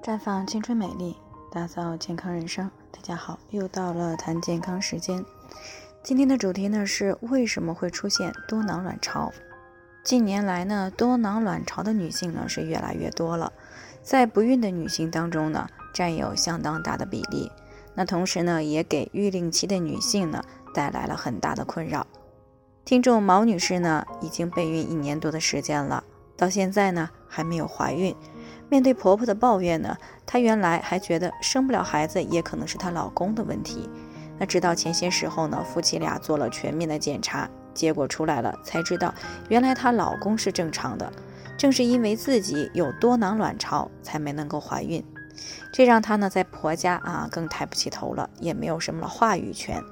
绽放青春美丽，打造健康人生。大家好，又到了谈健康时间。今天的主题呢是为什么会出现多囊卵巢？近年来呢，多囊卵巢的女性呢是越来越多了，在不孕的女性当中呢，占有相当大的比例。那同时呢，也给育龄期的女性呢带来了很大的困扰。听众毛女士呢，已经备孕一年多的时间了，到现在呢还没有怀孕。面对婆婆的抱怨呢，她原来还觉得生不了孩子也可能是她老公的问题。那直到前些时候呢，夫妻俩做了全面的检查，结果出来了，才知道原来她老公是正常的。正是因为自己有多囊卵巢，才没能够怀孕，这让她呢在婆家啊更抬不起头了，也没有什么话语权。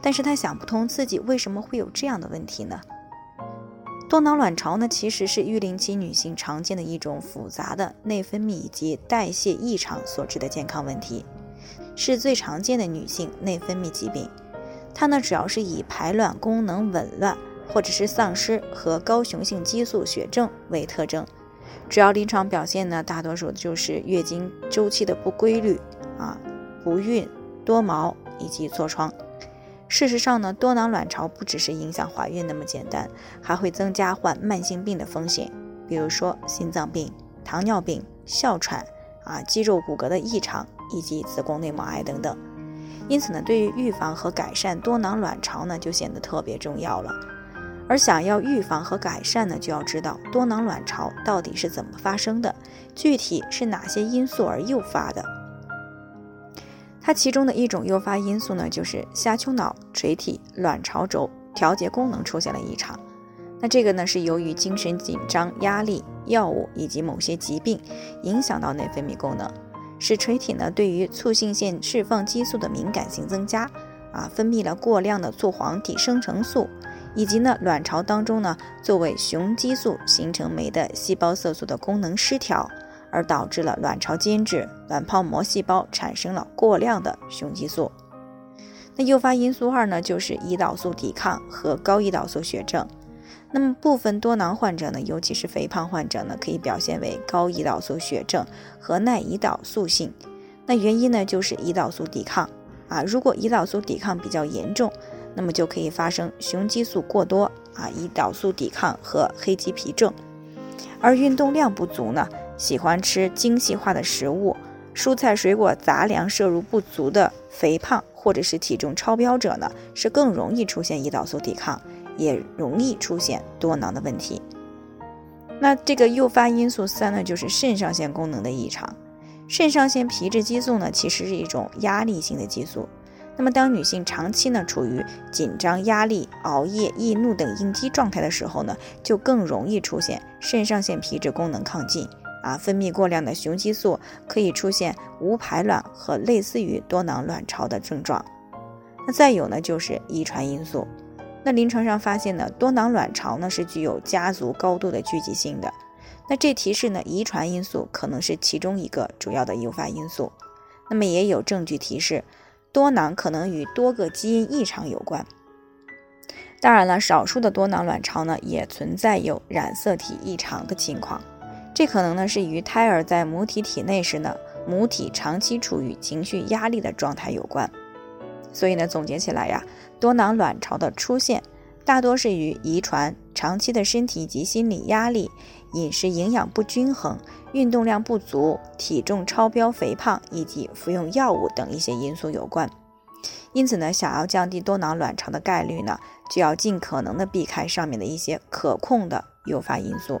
但是她想不通自己为什么会有这样的问题呢？多囊卵巢呢，其实是育龄期女性常见的一种复杂的内分泌以及代谢异常所致的健康问题，是最常见的女性内分泌疾病。它呢，主要是以排卵功能紊乱或者是丧失和高雄性激素血症为特征。主要临床表现呢，大多数就是月经周期的不规律啊，不孕、多毛以及痤疮。事实上呢，多囊卵巢不只是影响怀孕那么简单，还会增加患慢性病的风险，比如说心脏病、糖尿病、哮喘啊、肌肉骨骼的异常以及子宫内膜癌等等。因此呢，对于预防和改善多囊卵巢呢，就显得特别重要了。而想要预防和改善呢，就要知道多囊卵巢到底是怎么发生的，具体是哪些因素而诱发的。它其中的一种诱发因素呢，就是下丘脑垂体卵巢轴调节功能出现了异常。那这个呢，是由于精神紧张、压力、药物以及某些疾病影响到内分泌功能，使垂体呢对于促性腺释放激素的敏感性增加，啊，分泌了过量的促黄体生成素，以及呢卵巢当中呢作为雄激素形成酶的细胞色素的功能失调。而导致了卵巢间质，卵泡膜细胞产生了过量的雄激素。那诱发因素二呢，就是胰岛素抵抗和高胰岛素血症。那么部分多囊患者呢，尤其是肥胖患者呢，可以表现为高胰岛素血症和耐胰岛素性。那原因呢，就是胰岛素抵抗啊。如果胰岛素抵抗比较严重，那么就可以发生雄激素过多啊，胰岛素抵抗和黑棘皮症。而运动量不足呢？喜欢吃精细化的食物、蔬菜、水果、杂粮摄入不足的肥胖或者是体重超标者呢，是更容易出现胰岛素抵抗，也容易出现多囊的问题。那这个诱发因素三呢，就是肾上腺功能的异常。肾上腺皮质激素呢，其实是一种压力性的激素。那么当女性长期呢处于紧张、压力、熬夜、易怒等应激状态的时候呢，就更容易出现肾上腺皮质功能亢进。啊，分泌过量的雄激素可以出现无排卵和类似于多囊卵巢的症状。那再有呢，就是遗传因素。那临床上发现呢，多囊卵巢呢是具有家族高度的聚集性的。那这提示呢，遗传因素可能是其中一个主要的诱发因素。那么也有证据提示，多囊可能与多个基因异常有关。当然了，少数的多囊卵巢呢，也存在有染色体异常的情况。这可能呢是与胎儿在母体体内时呢，母体长期处于情绪压力的状态有关。所以呢，总结起来呀，多囊卵巢的出现大多是与遗传、长期的身体及心理压力、饮食营养不均衡、运动量不足、体重超标、肥胖以及服用药物等一些因素有关。因此呢，想要降低多囊卵巢的概率呢，就要尽可能的避开上面的一些可控的诱发因素。